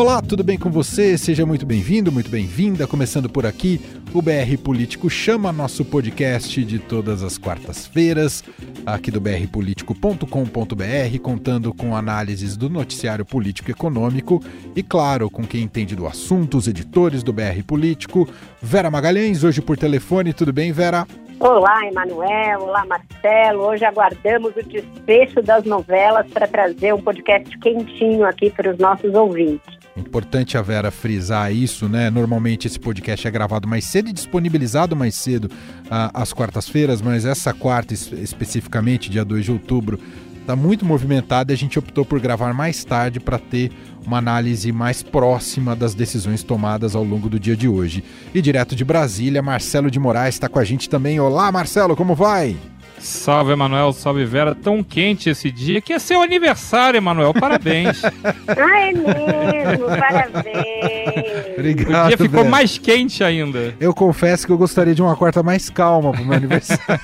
Olá, tudo bem com você? Seja muito bem-vindo, muito bem-vinda. Começando por aqui, o BR Político chama nosso podcast de todas as quartas-feiras, aqui do brpolitico.com.br, contando com análises do noticiário político econômico e, claro, com quem entende do assunto, os editores do BR Político. Vera Magalhães, hoje por telefone. Tudo bem, Vera? Olá, Emanuel. Olá, Marcelo. Hoje aguardamos o desfecho das novelas para trazer um podcast quentinho aqui para os nossos ouvintes. Importante a Vera frisar isso, né? Normalmente esse podcast é gravado mais cedo e disponibilizado mais cedo uh, às quartas-feiras, mas essa quarta, especificamente, dia 2 de outubro, está muito movimentada e a gente optou por gravar mais tarde para ter uma análise mais próxima das decisões tomadas ao longo do dia de hoje. E direto de Brasília, Marcelo de Moraes está com a gente também. Olá, Marcelo, como vai? Salve, Emanuel, salve, Vera. Tão quente esse dia que é seu aniversário, Emanuel. Parabéns. ah, é mesmo, parabéns. Obrigado. O dia ficou Vera. mais quente ainda. Eu confesso que eu gostaria de uma quarta mais calma pro meu aniversário.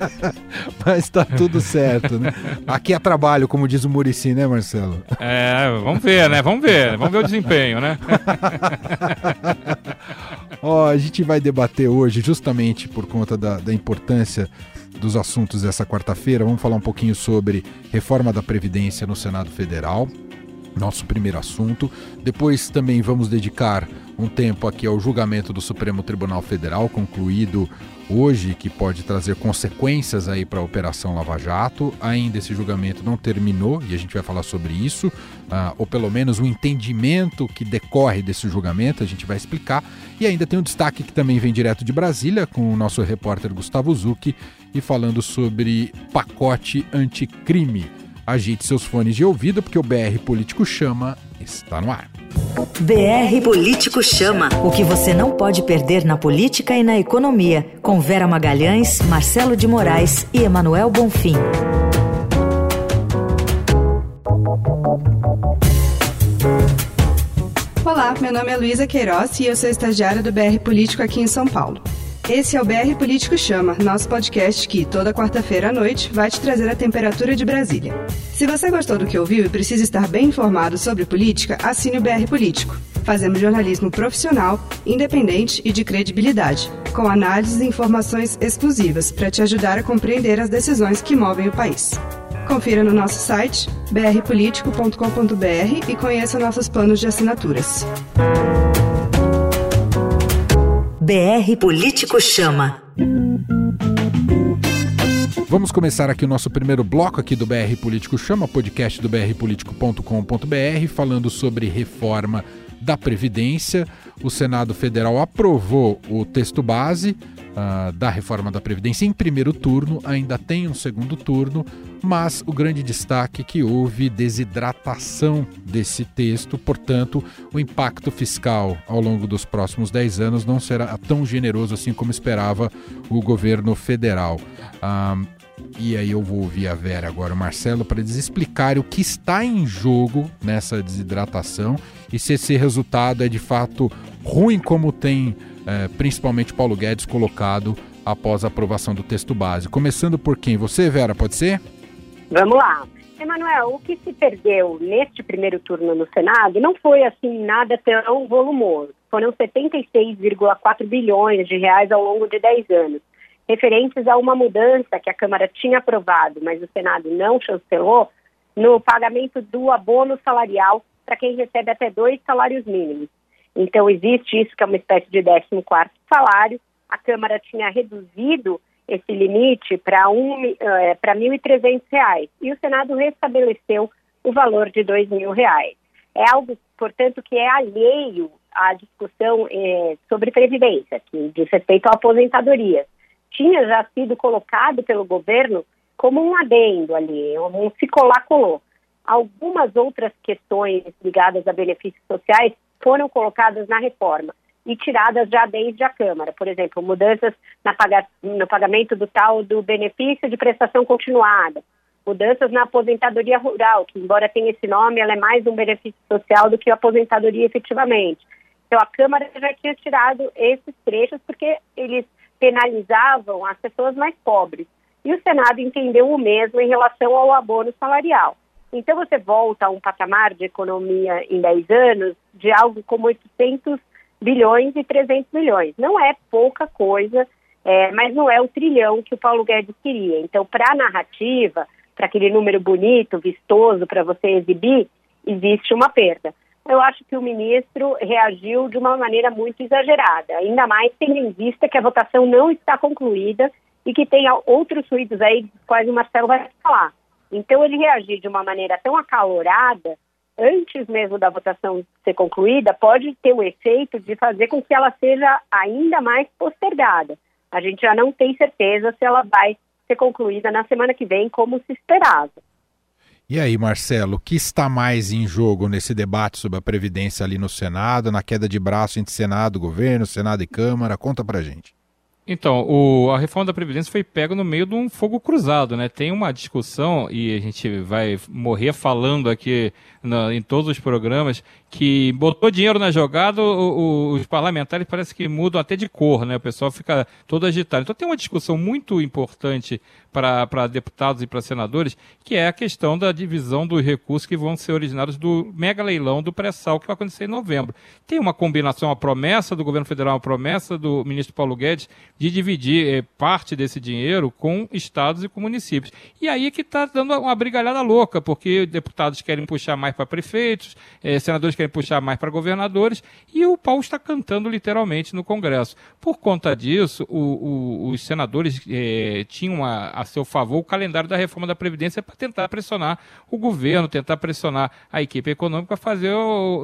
Mas tá tudo certo, né? Aqui é trabalho, como diz o Murici, né, Marcelo? É, vamos ver, né? Vamos ver. Vamos ver o desempenho, né? Ó, a gente vai debater hoje, justamente por conta da, da importância dos assuntos dessa quarta-feira, vamos falar um pouquinho sobre reforma da Previdência no Senado Federal, nosso primeiro assunto. Depois também vamos dedicar um tempo aqui ao julgamento do Supremo Tribunal Federal, concluído hoje, que pode trazer consequências aí para a Operação Lava Jato. Ainda esse julgamento não terminou e a gente vai falar sobre isso, uh, ou pelo menos o entendimento que decorre desse julgamento, a gente vai explicar. E ainda tem um destaque que também vem direto de Brasília, com o nosso repórter Gustavo Zucchi, e falando sobre pacote anticrime. Agite seus fones de ouvido, porque o BR Político Chama está no ar. BR Político Chama. O que você não pode perder na política e na economia. Com Vera Magalhães, Marcelo de Moraes e Emanuel Bonfim. Olá, meu nome é Luísa Queiroz e eu sou estagiária do BR Político aqui em São Paulo. Esse é o BR Político Chama, nosso podcast que, toda quarta-feira à noite, vai te trazer a temperatura de Brasília. Se você gostou do que ouviu e precisa estar bem informado sobre política, assine o BR Político. Fazemos jornalismo profissional, independente e de credibilidade, com análises e informações exclusivas para te ajudar a compreender as decisões que movem o país. Confira no nosso site brpolitico.com.br e conheça nossos planos de assinaturas. BR Político Chama. Vamos começar aqui o nosso primeiro bloco aqui do BR Político Chama, podcast do brpolitico.com.br, falando sobre reforma da Previdência. O Senado Federal aprovou o texto base uh, da reforma da Previdência em primeiro turno, ainda tem um segundo turno, mas o grande destaque é que houve desidratação desse texto, portanto, o impacto fiscal ao longo dos próximos 10 anos não será tão generoso assim como esperava o governo federal. Uh, e aí eu vou ouvir a Vera agora, o Marcelo, para eles explicarem o que está em jogo nessa desidratação e se esse resultado é de fato ruim como tem é, principalmente Paulo Guedes, colocado após a aprovação do texto base. Começando por quem? Você, Vera, pode ser? Vamos lá. Emanuel, o que se perdeu neste primeiro turno no Senado não foi assim nada tão volumoso. Foram 76,4 bilhões de reais ao longo de 10 anos, referentes a uma mudança que a Câmara tinha aprovado, mas o Senado não chancelou, no pagamento do abono salarial para quem recebe até dois salários mínimos. Então, existe isso que é uma espécie de 14 salário. A Câmara tinha reduzido esse limite para um, é, R$ 1.300 e o Senado restabeleceu o valor de R$ 2.000. É algo, portanto, que é alheio à discussão é, sobre previdência, que diz respeito à aposentadoria. Tinha já sido colocado pelo governo como um adendo ali, um se colou. Algumas outras questões ligadas a benefícios sociais foram colocadas na reforma e tiradas já desde a Câmara. Por exemplo, mudanças paga no pagamento do tal do benefício de prestação continuada, mudanças na aposentadoria rural, que embora tenha esse nome, ela é mais um benefício social do que a aposentadoria efetivamente. Então a Câmara já tinha tirado esses trechos porque eles penalizavam as pessoas mais pobres. E o Senado entendeu o mesmo em relação ao abono salarial. Então você volta a um patamar de economia em 10 anos de algo como 800 bilhões e 300 milhões. Não é pouca coisa, é, mas não é o trilhão que o Paulo Guedes queria. Então, para a narrativa, para aquele número bonito, vistoso para você exibir, existe uma perda. Eu acho que o ministro reagiu de uma maneira muito exagerada, ainda mais tendo em vista que a votação não está concluída e que tem outros ruídos aí, quais o Marcelo vai falar. Então, ele reagir de uma maneira tão acalorada, antes mesmo da votação ser concluída, pode ter o efeito de fazer com que ela seja ainda mais postergada. A gente já não tem certeza se ela vai ser concluída na semana que vem, como se esperava. E aí, Marcelo, o que está mais em jogo nesse debate sobre a Previdência ali no Senado, na queda de braço entre Senado, governo, Senado e Câmara? Conta pra gente. Então, o, a reforma da Previdência foi pega no meio de um fogo cruzado, né? Tem uma discussão, e a gente vai morrer falando aqui na, em todos os programas, que botou dinheiro na jogada, o, o, os parlamentares parece que mudam até de cor, né? O pessoal fica todo agitado. Então tem uma discussão muito importante para deputados e para senadores, que é a questão da divisão dos recursos que vão ser originados do mega leilão do pré-sal que vai acontecer em novembro. Tem uma combinação, uma promessa do governo federal, uma promessa do ministro Paulo Guedes de dividir eh, parte desse dinheiro com estados e com municípios. E aí que está dando uma brigalhada louca, porque deputados querem puxar mais para prefeitos, eh, senadores querem puxar mais para governadores, e o pau está cantando literalmente no Congresso. Por conta disso, o, o, os senadores eh, tinham a, a seu favor o calendário da reforma da Previdência para tentar pressionar o governo, tentar pressionar a equipe econômica, fazer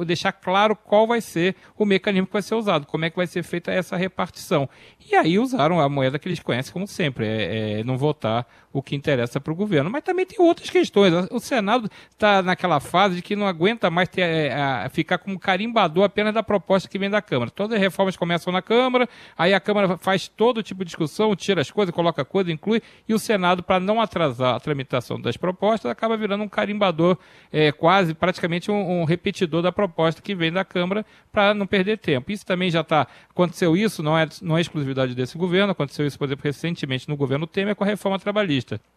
deixar claro qual vai ser o mecanismo que vai ser usado, como é que vai ser feita essa repartição. E aí usaram a moeda que eles conhecem como sempre, é, é não votar o que interessa para o governo. Mas também tem outras questões. O Senado está naquela fase de que não aguenta mais ter, é, ficar como carimbador apenas da proposta que vem da Câmara. Todas as reformas começam na Câmara, aí a Câmara faz todo tipo de discussão, tira as coisas, coloca coisa, inclui, e o Senado, para não atrasar a tramitação das propostas, acaba virando um carimbador, é, quase praticamente um, um repetidor da proposta que vem da Câmara para não perder tempo. Isso também já está. Aconteceu isso, não é, não é exclusividade desse governo, aconteceu isso, por exemplo, recentemente no governo Temer com a reforma trabalhista Geschichte.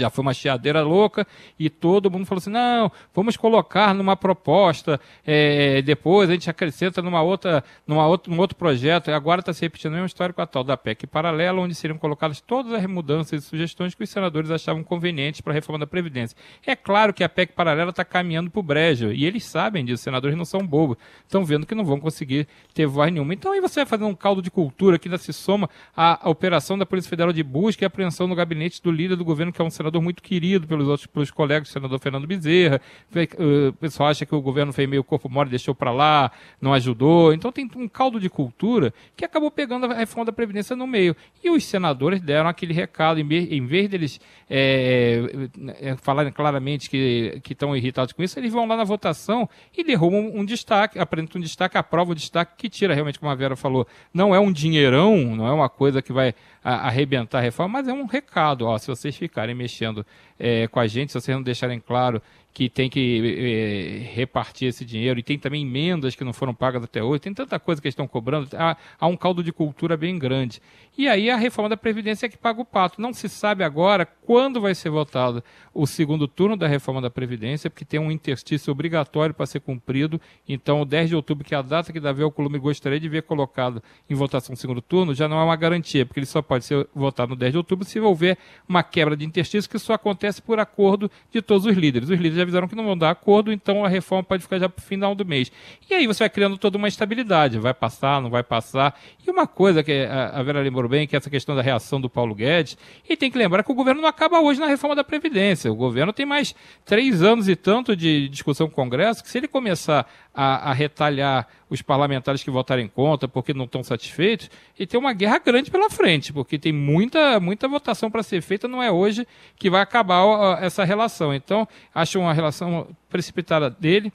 Já foi uma chiadeira louca e todo mundo falou assim: não, vamos colocar numa proposta, é, depois a gente acrescenta numa outra, numa outro, num outro projeto. E agora está se repetindo a mesma história com a tal da PEC paralela, onde seriam colocadas todas as mudanças e sugestões que os senadores achavam convenientes para a reforma da Previdência. É claro que a PEC paralela está caminhando para o brejo e eles sabem disso, os senadores não são bobos, estão vendo que não vão conseguir ter voz nenhuma. Então aí você vai fazer um caldo de cultura que ainda se soma à operação da Polícia Federal de busca e apreensão no gabinete do líder do governo, que é um senador muito querido pelos outros pelos colegas, o senador Fernando Bezerra. O pessoal acha que o governo fez meio corpo mole, deixou para lá, não ajudou. Então tem um caldo de cultura que acabou pegando a reforma da Previdência no meio. E os senadores deram aquele recado, em vez, em vez deles é, é, falarem claramente que estão irritados com isso, eles vão lá na votação e derrubam um, um destaque, apresentam um destaque, aprovam o destaque que tira realmente, como a Vera falou, não é um dinheirão, não é uma coisa que vai arrebentar a reforma, mas é um recado, ó, se vocês ficarem mexendo mexendo é, com a gente, se vocês não deixarem claro que tem que é, repartir esse dinheiro, e tem também emendas que não foram pagas até hoje, tem tanta coisa que eles estão cobrando, há, há, um caldo de cultura bem grande. E aí a reforma da Previdência é que paga o pato. Não se sabe agora quando vai ser votado o segundo turno da reforma da Previdência, porque tem um interstício obrigatório para ser cumprido. Então, o 10 de outubro, que é a data que Davi Alcolumbre gostaria de ver colocado em votação no segundo turno, já não é uma garantia, porque ele só pode ser votado no 10 de outubro se houver uma quebra de interstício, que só acontece por acordo de todos os líderes. Os líderes avisaram que não vão dar acordo, então a reforma pode ficar já para o final do mês. E aí você vai criando toda uma estabilidade, vai passar, não vai passar. E uma coisa que a Vera lembrou bem, que é essa questão da reação do Paulo Guedes, e tem que lembrar que o governo não acaba hoje na reforma da Previdência. O governo tem mais três anos e tanto de discussão com o Congresso, que se ele começar a, a retalhar os parlamentares que votarem contra porque não estão satisfeitos, e tem uma guerra grande pela frente, porque tem muita, muita votação para ser feita, não é hoje que vai acabar essa relação. Então, acho uma relação precipitada dele.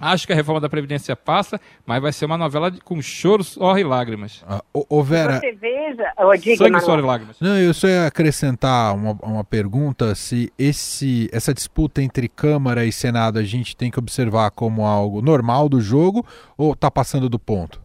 Acho que a reforma da Previdência passa, mas vai ser uma novela com choro, suor e lágrimas. Ah, ô, ô Vera. Você veja. Diga, Sangue, suor e lágrimas. Não, eu só ia acrescentar uma, uma pergunta: se esse, essa disputa entre Câmara e Senado a gente tem que observar como algo normal do jogo ou está passando do ponto?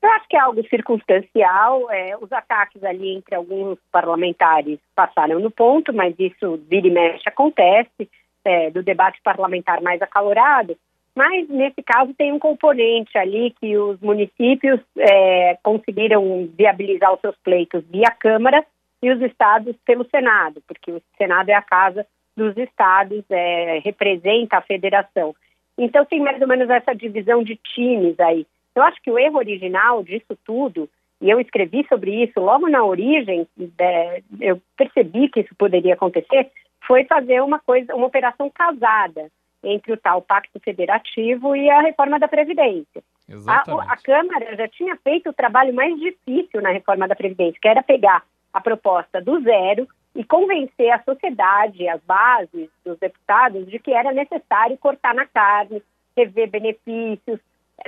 Eu acho que é algo circunstancial. É, os ataques ali entre alguns parlamentares passaram no ponto, mas isso vira e mexe acontece. É, do debate parlamentar mais acalorado, mas nesse caso tem um componente ali que os municípios é, conseguiram viabilizar os seus pleitos via Câmara e os estados pelo Senado, porque o Senado é a casa dos estados, é, representa a federação. Então tem mais ou menos essa divisão de times aí. Eu acho que o erro original disso tudo, e eu escrevi sobre isso logo na origem, é, eu percebi que isso poderia acontecer, foi fazer uma coisa, uma operação casada entre o tal Pacto Federativo e a reforma da Previdência. A, a, Câmara já tinha feito o trabalho mais difícil na reforma da Previdência, que era pegar a proposta do zero e convencer a sociedade, as bases dos deputados, de que era necessário cortar na carne, rever benefícios,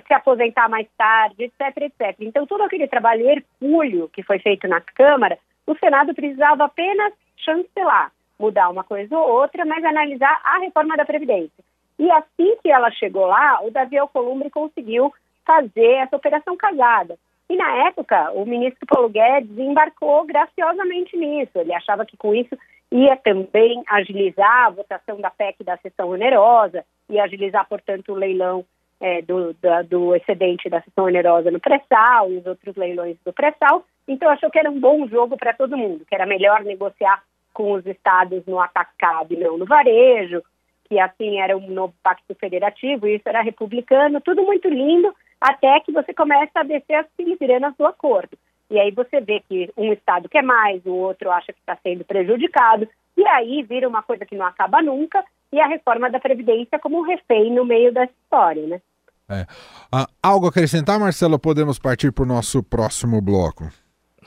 se aposentar mais tarde, etc, etc. Então, todo aquele trabalho hercúleo que foi feito na Câmara, o Senado precisava apenas chancelar, mudar uma coisa ou outra, mas analisar a reforma da Previdência. E assim que ela chegou lá, o Davi Alcolumbre conseguiu fazer essa operação casada. E na época, o ministro Paulo Guedes embarcou graciosamente nisso. Ele achava que com isso ia também agilizar a votação da PEC da sessão onerosa, ia agilizar, portanto, o leilão é, do, da, do excedente da sessão onerosa no pré-sal e os outros leilões do pré-sal. Então, achou que era um bom jogo para todo mundo, que era melhor negociar com os estados no atacado e não no varejo, que assim era um novo pacto federativo, isso era republicano, tudo muito lindo, até que você começa a descer as filigranas do acordo. E aí você vê que um Estado quer mais, o outro acha que está sendo prejudicado, e aí vira uma coisa que não acaba nunca, e a reforma da Previdência como um refém no meio dessa história, né? É. Ah, algo a acrescentar, Marcelo? Podemos partir para o nosso próximo bloco.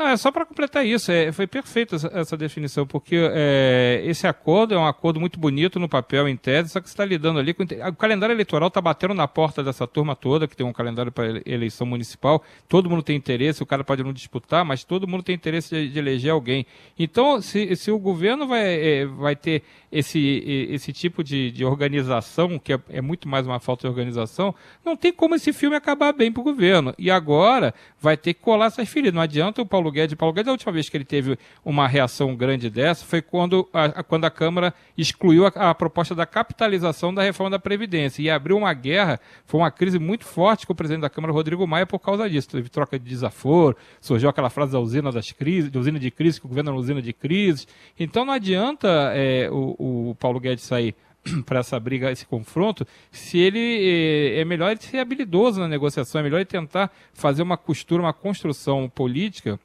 Não, é só para completar isso. É, foi perfeita essa, essa, definição, porque é, esse acordo é um acordo muito bonito no papel, em tese, só que você está lidando ali com. O calendário eleitoral está batendo na porta dessa turma toda, que tem um calendário para eleição municipal. Todo mundo tem interesse, o cara pode não disputar, mas todo mundo tem interesse de, de eleger alguém. Então, se, se o governo vai, é, vai ter esse, esse tipo de, de organização, que é, é, muito mais uma falta de organização, não tem como esse filme acabar bem para o governo. E agora vai ter que colar essas feridas. Não adianta o Paulo Guedes. Paulo Guedes, a última vez que ele teve uma reação grande dessa foi quando a, quando a Câmara excluiu a, a proposta da capitalização da reforma da Previdência e abriu uma guerra. Foi uma crise muito forte com o presidente da Câmara, Rodrigo Maia, por causa disso. Teve troca de desaforo, surgiu aquela frase da usina das crises, da usina de crise, que o governo era uma usina de crises. Então não adianta é, o, o Paulo Guedes sair para essa briga, esse confronto, se ele é, é melhor ele ser habilidoso na negociação, é melhor ele tentar fazer uma costura, uma construção política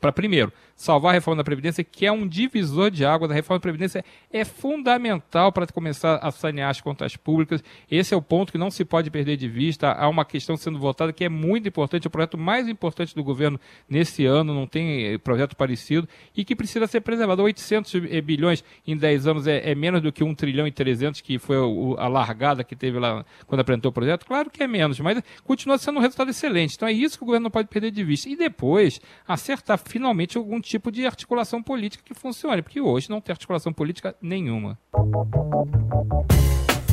para primeiro salvar a reforma da Previdência, que é um divisor de água da reforma da Previdência, é fundamental para começar a sanear as contas públicas. Esse é o ponto que não se pode perder de vista. Há uma questão sendo votada que é muito importante, é o projeto mais importante do governo nesse ano, não tem eh, projeto parecido, e que precisa ser preservado. 800 eh, bilhões em 10 anos é, é menos do que 1 trilhão e 300, que foi a largada que teve lá quando apresentou o projeto. Claro que é menos, mas continua sendo um resultado excelente. Então é isso que o governo não pode perder de vista. E depois, acertar finalmente algum tipo de articulação política que funcione, porque hoje não tem articulação política nenhuma.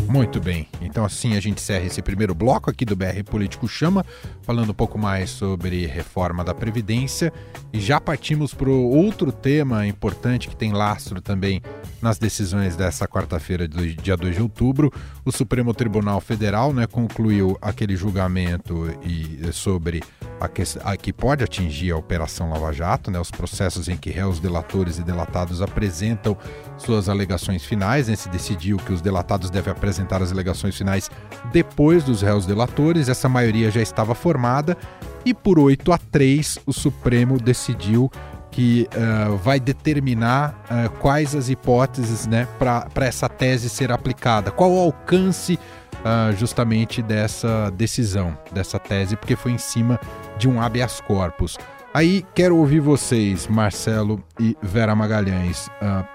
Muito bem, então assim a gente encerra esse primeiro bloco aqui do BR Político Chama, falando um pouco mais sobre reforma da Previdência e já partimos para outro tema importante que tem lastro também nas decisões dessa quarta-feira, dia 2 de outubro. O Supremo Tribunal Federal né, concluiu aquele julgamento e, sobre a que, a que pode atingir a Operação Lava Jato, né, os processos em que réus, delatores e delatados apresentam suas alegações finais. Né, se decidiu que os delatados devem apresentar as alegações finais depois dos réus delatores. Essa maioria já estava formada e por 8 a 3 o Supremo decidiu que uh, vai determinar uh, quais as hipóteses né, para essa tese ser aplicada, qual o alcance uh, justamente dessa decisão, dessa tese, porque foi em cima de um habeas corpus. Aí quero ouvir vocês, Marcelo e Vera Magalhães.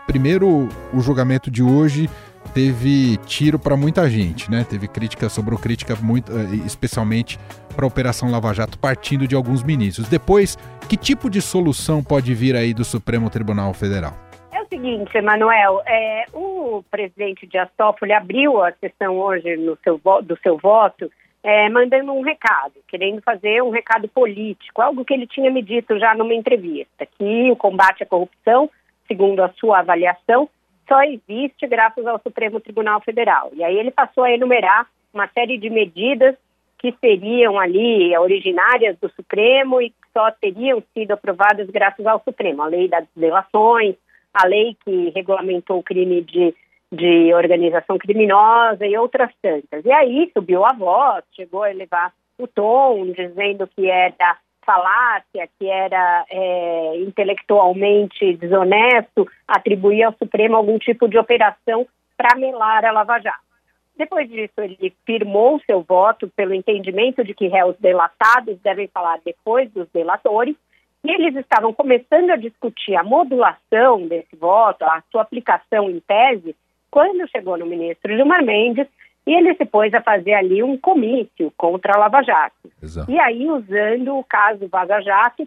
primeiro, o julgamento de hoje teve tiro para muita gente, né? Teve crítica, sobrou crítica muito, eh, especialmente para a Operação Lava Jato partindo de alguns ministros. Depois, que tipo de solução pode vir aí do Supremo Tribunal Federal? É o seguinte, Emanuel, é, o presidente de Toffoli abriu a sessão hoje no seu, do seu voto é, mandando um recado, querendo fazer um recado político, algo que ele tinha me dito já numa entrevista, que o combate à corrupção, segundo a sua avaliação, só existe graças ao Supremo Tribunal Federal. E aí ele passou a enumerar uma série de medidas que seriam ali originárias do Supremo e só teriam sido aprovadas graças ao Supremo. A lei das delações, a lei que regulamentou o crime de, de organização criminosa e outras tantas. E aí subiu a voz, chegou a elevar o tom, dizendo que era falácia, que era é, intelectualmente desonesto atribuir ao Supremo algum tipo de operação para melar a Lava Jato. Depois disso, ele firmou seu voto pelo entendimento de que réus delatados devem falar depois dos delatores, e eles estavam começando a discutir a modulação desse voto, a sua aplicação em tese, quando chegou no ministro Gilmar Mendes e ele se pôs a fazer ali um comício contra a Lava Jato. Exato. E aí, usando o caso Vaza Jato,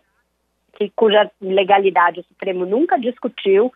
que, cuja legalidade o Supremo nunca discutiu,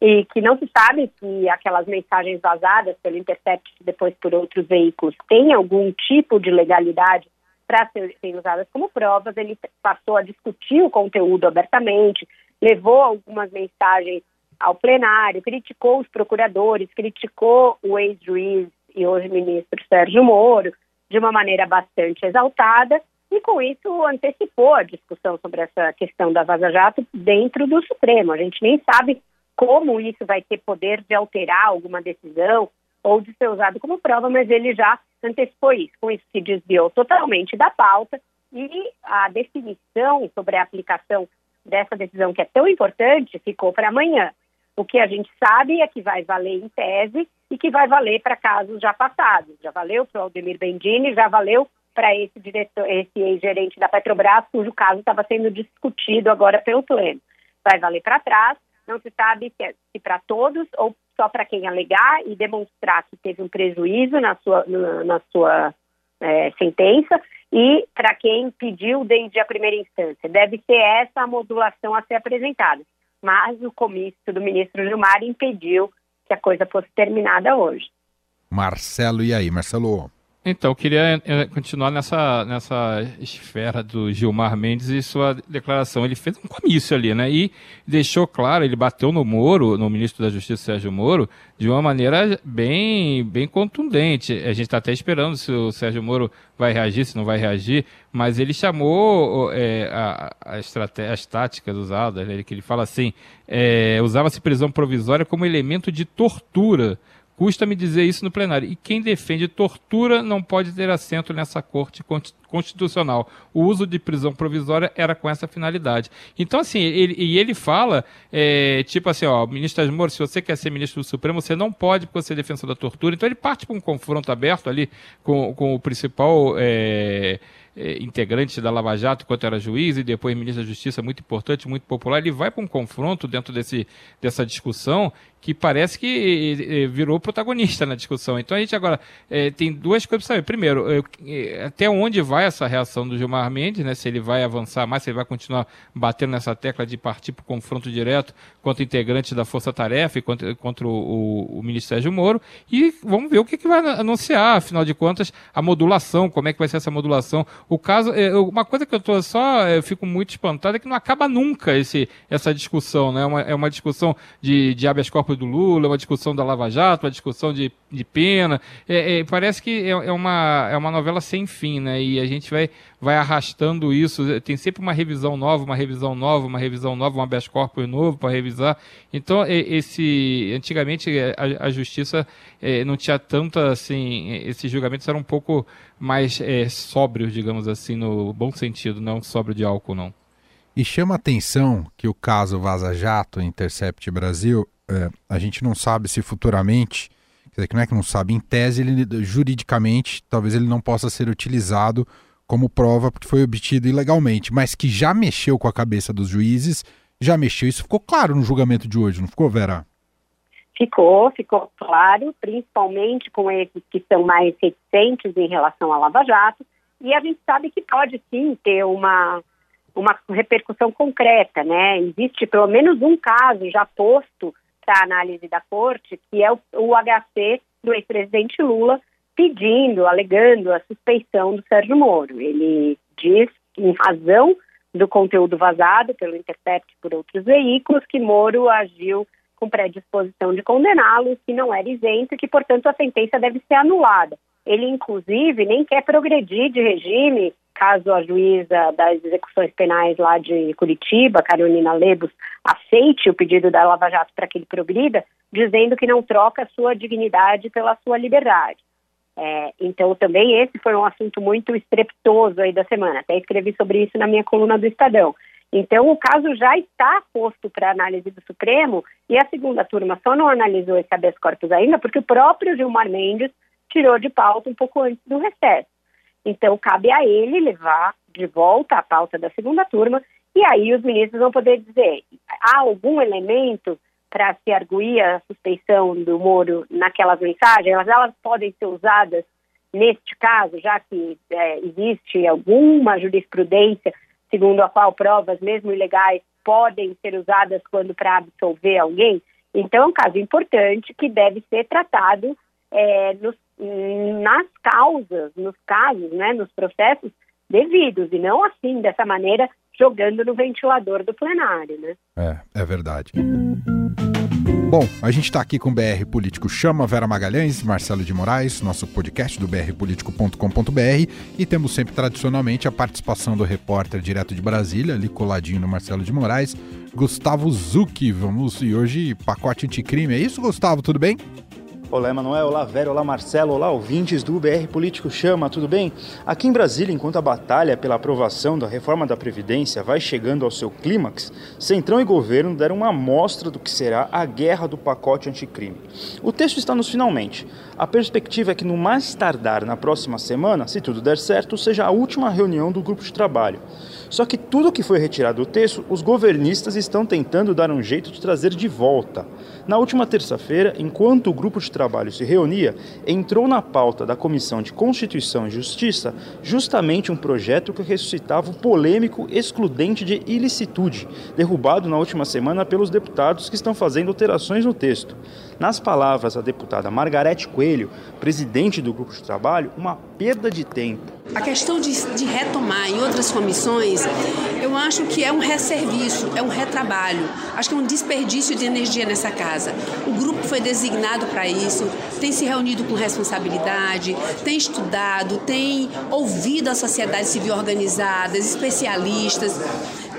e que não se sabe se aquelas mensagens vazadas pelo Intercept depois por outros veículos têm algum tipo de legalidade para serem usadas como provas. Ele passou a discutir o conteúdo abertamente, levou algumas mensagens ao plenário, criticou os procuradores, criticou o ex-juiz e hoje ministro Sérgio Moro, de uma maneira bastante exaltada, e com isso antecipou a discussão sobre essa questão da Vaza Jato dentro do Supremo. A gente nem sabe como isso vai ter poder de alterar alguma decisão ou de ser usado como prova, mas ele já antecipou isso. Com isso se desviou totalmente da pauta e a definição sobre a aplicação dessa decisão que é tão importante ficou para amanhã. O que a gente sabe é que vai valer em tese e que vai valer para casos já passados. Já valeu para o Aldemir Bendini, já valeu para esse diretor, esse ex-gerente da Petrobras, cujo caso estava sendo discutido agora pelo pleno. Vai valer para trás, não se sabe se, é, se para todos ou só para quem alegar e demonstrar que teve um prejuízo na sua, na, na sua é, sentença e para quem pediu desde a primeira instância. Deve ser essa a modulação a ser apresentada mas o comício do ministro Gilmar impediu que a coisa fosse terminada hoje. Marcelo, e aí, Marcelo? Então, eu queria eh, continuar nessa, nessa esfera do Gilmar Mendes e sua declaração. Ele fez um comício ali, né? E deixou claro, ele bateu no Moro, no ministro da Justiça Sérgio Moro, de uma maneira bem, bem contundente. A gente está até esperando se o Sérgio Moro vai reagir, se não vai reagir, mas ele chamou é, a, a as táticas usadas, né? que ele fala assim, é, usava-se prisão provisória como elemento de tortura Custa-me dizer isso no plenário. E quem defende tortura não pode ter assento nessa corte constitucional. O uso de prisão provisória era com essa finalidade. Então, assim, ele, e ele fala, é, tipo assim, ó, ministro Moro, se você quer ser ministro do Supremo, você não pode porque você é defensor da tortura. Então ele parte para um confronto aberto ali com, com o principal. É, é, integrante da Lava Jato enquanto era juiz e depois ministro da Justiça, muito importante, muito popular, ele vai para um confronto dentro desse, dessa discussão que parece que virou protagonista na discussão. Então a gente agora é, tem duas coisas para saber. Primeiro, é, até onde vai essa reação do Gilmar Mendes, né? Se ele vai avançar mais, se ele vai continuar batendo nessa tecla de partir para o confronto direto contra integrantes da Força Tarefa e contra, contra o, o, o ministro Sérgio Moro. E vamos ver o que, que vai anunciar, afinal de contas, a modulação, como é que vai ser essa modulação. O caso, é, uma coisa que eu tô só, eu fico muito espantado é que não acaba nunca esse, essa discussão, né? É uma, é uma discussão de, de habeas corpus do Lula, uma discussão da Lava Jato, uma discussão de, de pena. É, é, parece que é, é, uma, é uma novela sem fim, né? E a gente vai, vai arrastando isso. Tem sempre uma revisão nova, uma revisão nova, uma revisão nova, um habeas corpus novo para revisar. Então, esse antigamente a, a justiça é, não tinha tanta assim, esses julgamentos eram um pouco mais é, sóbrios, digamos assim, no bom sentido, não sóbrio de álcool, não. E chama atenção que o caso Vaza Jato Intercept Brasil é, a gente não sabe se futuramente, quer dizer, não é que não sabe, em tese, ele, juridicamente, talvez ele não possa ser utilizado como prova porque foi obtido ilegalmente, mas que já mexeu com a cabeça dos juízes, já mexeu. Isso ficou claro no julgamento de hoje, não ficou, Vera? Ficou, ficou claro, principalmente com esses que são mais reticentes em relação à Lava Jato, e a gente sabe que pode sim ter uma, uma repercussão concreta, né? Existe pelo menos um caso já posto para análise da corte, que é o, o HC do ex-presidente Lula pedindo, alegando a suspeição do Sérgio Moro. Ele diz, em razão do conteúdo vazado pelo Intercept por outros veículos, que Moro agiu com predisposição de condená-lo, que não era isento e que, portanto, a sentença deve ser anulada. Ele, inclusive, nem quer progredir de regime, caso a juíza das execuções penais lá de Curitiba, Carolina Lebos, aceite o pedido da Lava Jato para que ele progrida, dizendo que não troca sua dignidade pela sua liberdade. É, então, também esse foi um assunto muito estrepitoso aí da semana. Até escrevi sobre isso na minha coluna do Estadão. Então, o caso já está posto para análise do Supremo e a segunda turma só não analisou esse habeas corpus ainda porque o próprio Gilmar Mendes tirou de pauta um pouco antes do recesso. Então, cabe a ele levar de volta a pauta da segunda turma e aí os ministros vão poder dizer: há algum elemento para se arguir a suspeição do Moro naquelas mensagens? Elas, podem ser usadas neste caso, já que é, existe alguma jurisprudência segundo a qual provas, mesmo ilegais, podem ser usadas quando para absolver alguém? Então, é um caso importante que deve ser tratado é, nos, nas causas, nos casos, né, nos processos devidos, e não assim, dessa maneira, jogando no ventilador do plenário. Né? É, é verdade. Bom, a gente está aqui com o BR Político Chama, Vera Magalhães, Marcelo de Moraes, nosso podcast do brpolitico.com.br e temos sempre tradicionalmente a participação do repórter direto de Brasília, ali coladinho no Marcelo de Moraes, Gustavo Zucchi. Vamos, e hoje pacote anticrime, é isso, Gustavo? Tudo bem? Olá, Emanuel. Olá, Vera. Olá, Marcelo. Olá, ouvintes do BR Político Chama. Tudo bem? Aqui em Brasília, enquanto a batalha pela aprovação da reforma da Previdência vai chegando ao seu clímax, Centrão e governo deram uma amostra do que será a guerra do pacote anticrime. O texto está nos finalmente. A perspectiva é que, no mais tardar na próxima semana, se tudo der certo, seja a última reunião do grupo de trabalho. Só que tudo que foi retirado do texto, os governistas estão tentando dar um jeito de trazer de volta. Na última terça-feira, enquanto o grupo de trabalho se reunia, entrou na pauta da Comissão de Constituição e Justiça justamente um projeto que ressuscitava o polêmico excludente de ilicitude, derrubado na última semana pelos deputados que estão fazendo alterações no texto. Nas palavras da deputada Margarete Coelho, presidente do grupo de trabalho, uma perda de tempo. A questão de, de retomar em outras comissões, eu acho que é um resserviço, é um retrabalho. Acho que é um desperdício de energia nessa casa. O grupo foi designado para isso, tem se reunido com responsabilidade, tem estudado, tem ouvido a sociedade civil organizada, especialistas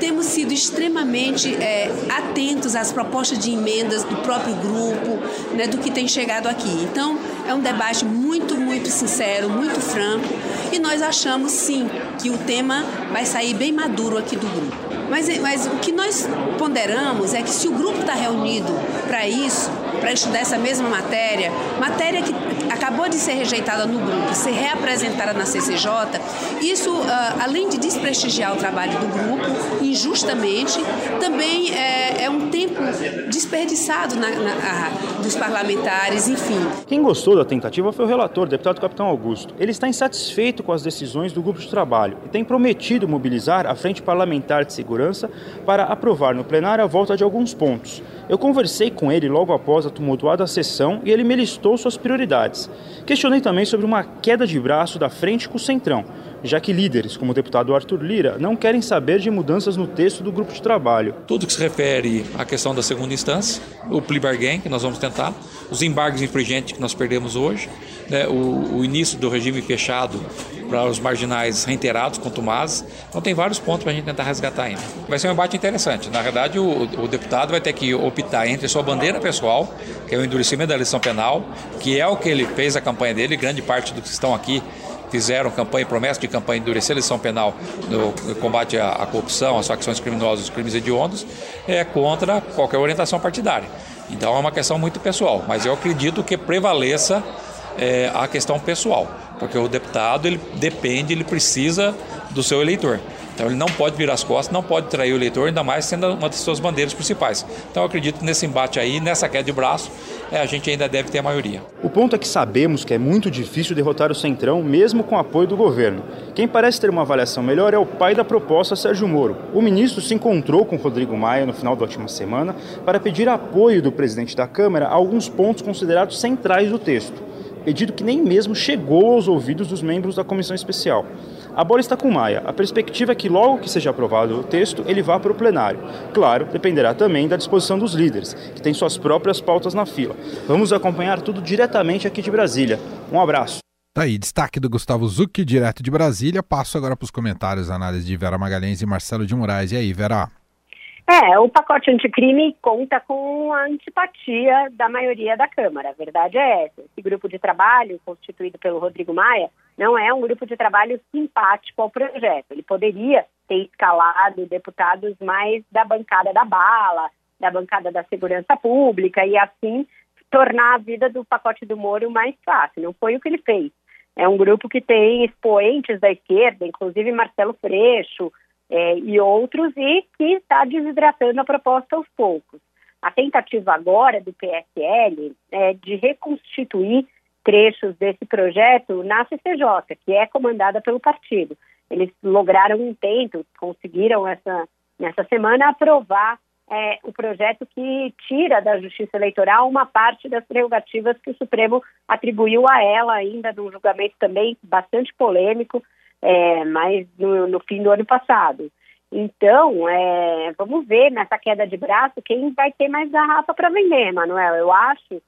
temos sido extremamente é, atentos às propostas de emendas do próprio grupo, né, do que tem chegado aqui. Então, é um debate muito, muito sincero, muito franco, e nós achamos sim que o tema vai sair bem maduro aqui do grupo. Mas, mas o que nós ponderamos é que se o grupo está reunido para isso, para estudar essa mesma matéria, matéria que acabou de ser rejeitada no grupo, ser reapresentada na CCJ, isso, uh, além de desprestigiar o trabalho do grupo, injustamente, também é, é um tempo desperdiçado na, na, dos parlamentares, enfim. Quem gostou da tentativa foi o relator, o deputado Capitão Augusto. Ele está insatisfeito com as decisões do grupo de trabalho e tem prometido mobilizar a Frente Parlamentar de Segurança para aprovar no plenário a volta de alguns pontos. Eu conversei com ele logo após a tumultuada sessão e ele me listou suas prioridades. Questionei também sobre uma queda de braço da frente com o Centrão, já que líderes, como o deputado Arthur Lira, não querem saber de mudanças no texto do grupo de trabalho. Tudo que se refere à questão da segunda instância, o plea bargain, que nós vamos tentar, os embargos infringentes que nós perdemos hoje, né, o, o início do regime fechado para os marginais reiterados, contumazes. Então tem vários pontos para a gente tentar resgatar ainda. Vai ser um embate interessante. Na verdade, o, o, deputado vai ter que optar entre sua bandeira pessoal, que é o endurecimento da eleição penal, que é o que ele fez a campanha dele, grande parte dos que estão aqui fizeram campanha, promessa de campanha de endurecer a eleição penal no combate à, à corrupção, às facções criminosas, os crimes hediondos, é contra qualquer orientação partidária. Então é uma questão muito pessoal, mas eu acredito que prevaleça é, a questão pessoal, porque o deputado ele depende, ele precisa do seu eleitor. Então ele não pode virar as costas, não pode trair o eleitor, ainda mais sendo uma das suas bandeiras principais. Então eu acredito que nesse embate aí, nessa queda de braço, é, a gente ainda deve ter a maioria. O ponto é que sabemos que é muito difícil derrotar o Centrão, mesmo com apoio do governo. Quem parece ter uma avaliação melhor é o pai da proposta, Sérgio Moro. O ministro se encontrou com Rodrigo Maia no final da última semana para pedir apoio do presidente da Câmara a alguns pontos considerados centrais do texto pedido que nem mesmo chegou aos ouvidos dos membros da comissão especial. A bola está com Maia. A perspectiva é que logo que seja aprovado o texto, ele vá para o plenário. Claro, dependerá também da disposição dos líderes, que têm suas próprias pautas na fila. Vamos acompanhar tudo diretamente aqui de Brasília. Um abraço. Tá aí, destaque do Gustavo Zucchi, direto de Brasília. Passo agora para os comentários, análise de Vera Magalhães e Marcelo de Moraes. E aí, Vera? É, o pacote anticrime conta com a antipatia da maioria da Câmara. A verdade é essa. Esse grupo de trabalho, constituído pelo Rodrigo Maia, não é um grupo de trabalho simpático ao projeto. Ele poderia ter escalado deputados mais da bancada da bala, da bancada da segurança pública e assim tornar a vida do pacote do Moro mais fácil. Não foi o que ele fez. É um grupo que tem expoentes da esquerda, inclusive Marcelo Freixo é, e outros, e que está desidratando a proposta aos poucos. A tentativa agora do PSL é de reconstituir trechos desse projeto na CCJ, que é comandada pelo partido. Eles lograram um intento, conseguiram essa, nessa semana aprovar é, o projeto que tira da Justiça Eleitoral uma parte das prerrogativas que o Supremo atribuiu a ela ainda num julgamento também bastante polêmico, é, mas no, no, fim do ano passado. Então, é, vamos ver nessa queda de braço quem vai ter mais garrafa para vender, Manuel. Eu acho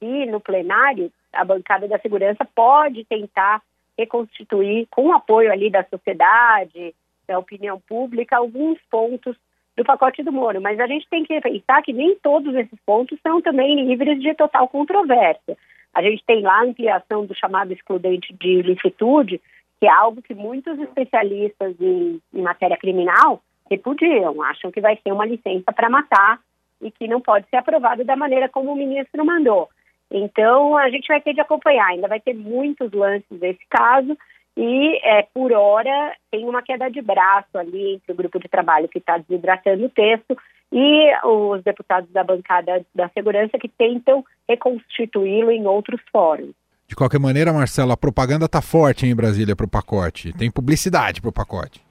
que no plenário a bancada da segurança pode tentar reconstituir, com o apoio ali da sociedade, da opinião pública, alguns pontos do pacote do Moro. Mas a gente tem que pensar que nem todos esses pontos são também livres de total controvérsia. A gente tem lá a ampliação do chamado excludente de licitude, que é algo que muitos especialistas em, em matéria criminal repudiam, acham que vai ser uma licença para matar e que não pode ser aprovado da maneira como o ministro mandou. Então, a gente vai ter de acompanhar, ainda vai ter muitos lances desse caso e, é, por hora, tem uma queda de braço ali entre o grupo de trabalho que está desidratando o texto e os deputados da bancada da segurança que tentam reconstituí-lo em outros fóruns. De qualquer maneira, Marcelo, a propaganda está forte em Brasília para o pacote. Tem publicidade para o pacote.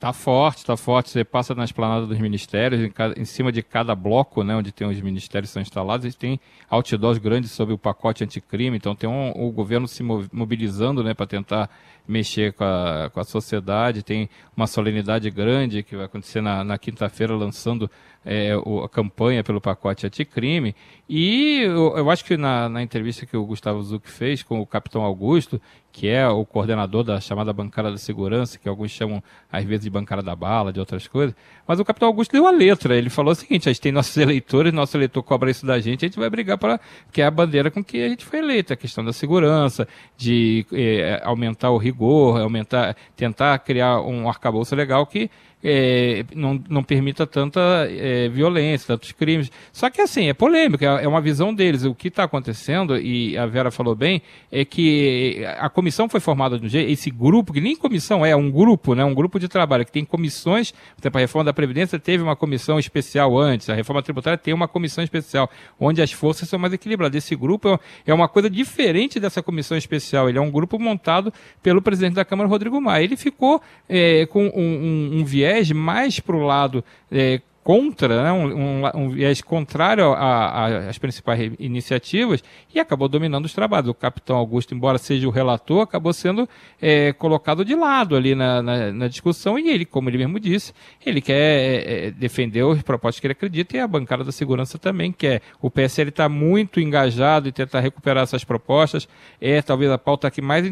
Tá forte, tá forte. Você passa na esplanada dos ministérios, em, cada, em, cima de cada bloco, né, onde tem os ministérios são instalados, eles têm outdoors grandes sobre o pacote anticrime. Então tem um, o governo se mobilizando, né, para tentar mexer com a, com a sociedade. Tem uma solenidade grande que vai acontecer na, na quinta-feira, lançando é, a campanha pelo pacote anticrime. E eu, eu acho que na, na, entrevista que o Gustavo Zuc fez com o capitão Augusto, que é o coordenador da chamada bancada da segurança, que alguns chamam às vezes de bancada da bala, de outras coisas, mas o capitão Augusto deu a letra. Ele falou o seguinte: a gente tem nossos eleitores, nosso eleitor cobra isso da gente, a gente vai brigar para que é a bandeira com que a gente foi eleito, a questão da segurança, de é, aumentar o rigor, aumentar, tentar criar um arcabouço legal que é, não, não permita tanta é, violência, tantos crimes. Só que assim, é polêmico, é, é uma visão deles. O que está acontecendo, e a Vera falou bem, é que a comissão foi formada de um jeito, esse grupo, que nem comissão é, um grupo, né, um grupo de trabalho, que tem comissões, por exemplo, a reforma da Previdência teve uma comissão especial antes, a reforma tributária tem uma comissão especial, onde as forças são mais equilibradas. Esse grupo é, é uma coisa diferente dessa comissão especial, ele é um grupo montado pelo presidente da Câmara, Rodrigo Maia. Ele ficou é, com um, um, um viés viés mais para o lado é, contra, né, um, um, um, viés contrário às principais iniciativas e acabou dominando os trabalhos. O capitão Augusto, embora seja o relator, acabou sendo é, colocado de lado ali na, na, na, discussão e ele, como ele mesmo disse, ele quer é, é defender os propostas que ele acredita e a bancada da segurança também quer. O PSL está muito engajado em tentar recuperar essas propostas, é talvez a pauta que mais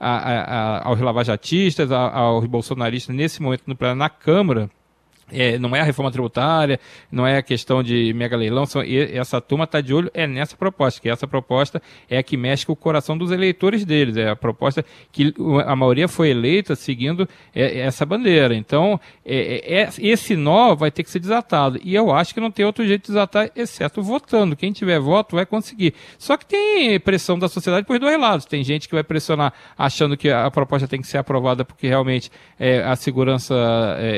a, aos lavajatistas, aos bolsonaristas nesse momento no, na Câmara, é, não é a reforma tributária, não é a questão de mega leilão, são, essa turma está de olho é nessa proposta, que essa proposta é a que mexe com o coração dos eleitores deles, é a proposta que a maioria foi eleita seguindo é, essa bandeira. Então, é, é, é, esse nó vai ter que ser desatado, e eu acho que não tem outro jeito de desatar, exceto votando. Quem tiver voto vai conseguir. Só que tem pressão da sociedade por dois lados. Tem gente que vai pressionar achando que a proposta tem que ser aprovada porque realmente é, a segurança,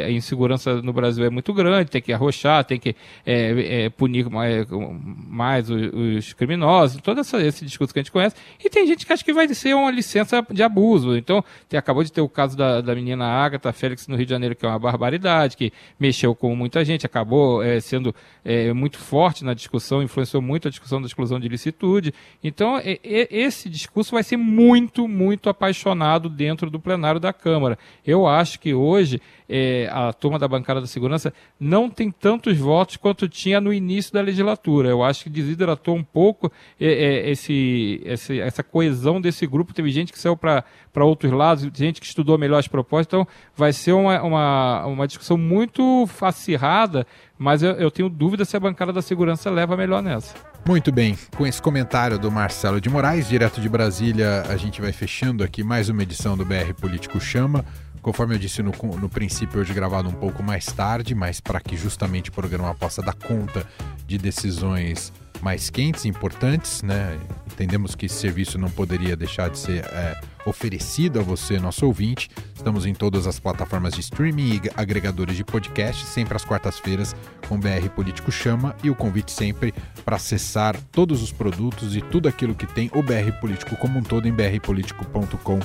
a insegurança no Brasil é muito grande, tem que arrochar, tem que é, é, punir mais, mais os, os, criminosos, todo essa, esse discurso que a gente conhece. E tem gente que acha que vai ser uma licença de abuso. Então, tem, acabou de ter o caso da, da menina Agatha Félix no Rio de Janeiro, que é uma barbaridade, que mexeu com muita gente, acabou é, sendo é, muito forte na discussão, influenciou muito a discussão da exclusão de licitude. Então, esse discurso vai ser muito, muito apaixonado dentro do plenário da Câmara. Eu acho que hoje é, a turma da bancada da segurança não tem tantos votos quanto tinha no início da legislatura. Eu acho que desidratou um pouco é, é, esse, esse, essa coesão desse grupo. Teve gente que saiu para outros lados, gente que estudou melhor as propostas. Então, vai ser uma, uma, uma discussão muito acirrada, mas eu, eu tenho dúvida se a bancada da segurança leva melhor nessa. Muito bem, com esse comentário do Marcelo de Moraes, direto de Brasília, a gente vai fechando aqui mais uma edição do BR Político Chama. Conforme eu disse no, no princípio, hoje gravado um pouco mais tarde, mas para que justamente o programa possa dar conta de decisões mais quentes importantes, né? Entendemos que esse serviço não poderia deixar de ser é, oferecido a você, nosso ouvinte. Estamos em todas as plataformas de streaming e agregadores de podcast, sempre às quartas-feiras, com BR Político Chama e o convite sempre para acessar todos os produtos e tudo aquilo que tem o BR Político como um todo em brpolitico.com.br.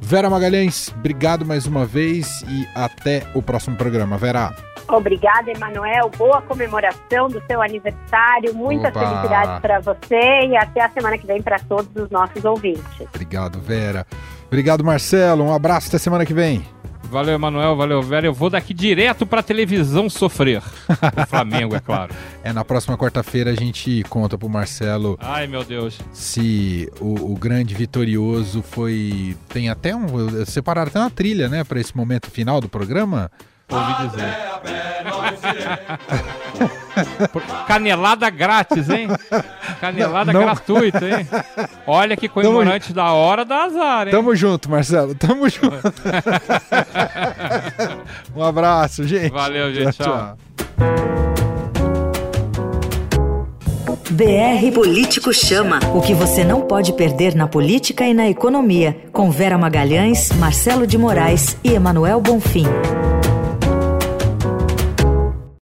Vera Magalhães, obrigado mais uma vez e até o próximo programa. Vera. Obrigada, Emanuel. Boa comemoração do seu aniversário. Muita felicidade para você e até a semana que vem para todos os nossos ouvintes. Obrigado, Vera. Obrigado, Marcelo. Um abraço até semana que vem. Valeu, Emanuel. Valeu, velho. Eu vou daqui direto pra televisão sofrer. O Flamengo, é claro. É, na próxima quarta-feira a gente conta pro Marcelo. Ai, meu Deus. Se o, o grande vitorioso foi. Tem até um. Separaram até uma trilha, né, pra esse momento final do programa. Ouvi dizer. Canelada grátis, hein? Canelada não, não. gratuita, hein? Olha que comemorante Tamo... da hora da azar, hein? Tamo junto, Marcelo. Tamo junto. um abraço, gente. Valeu, gente. tchau. tchau. BR Político Chama. O que você não pode perder na política e na economia. Com Vera Magalhães, Marcelo de Moraes e Emanuel Bonfim.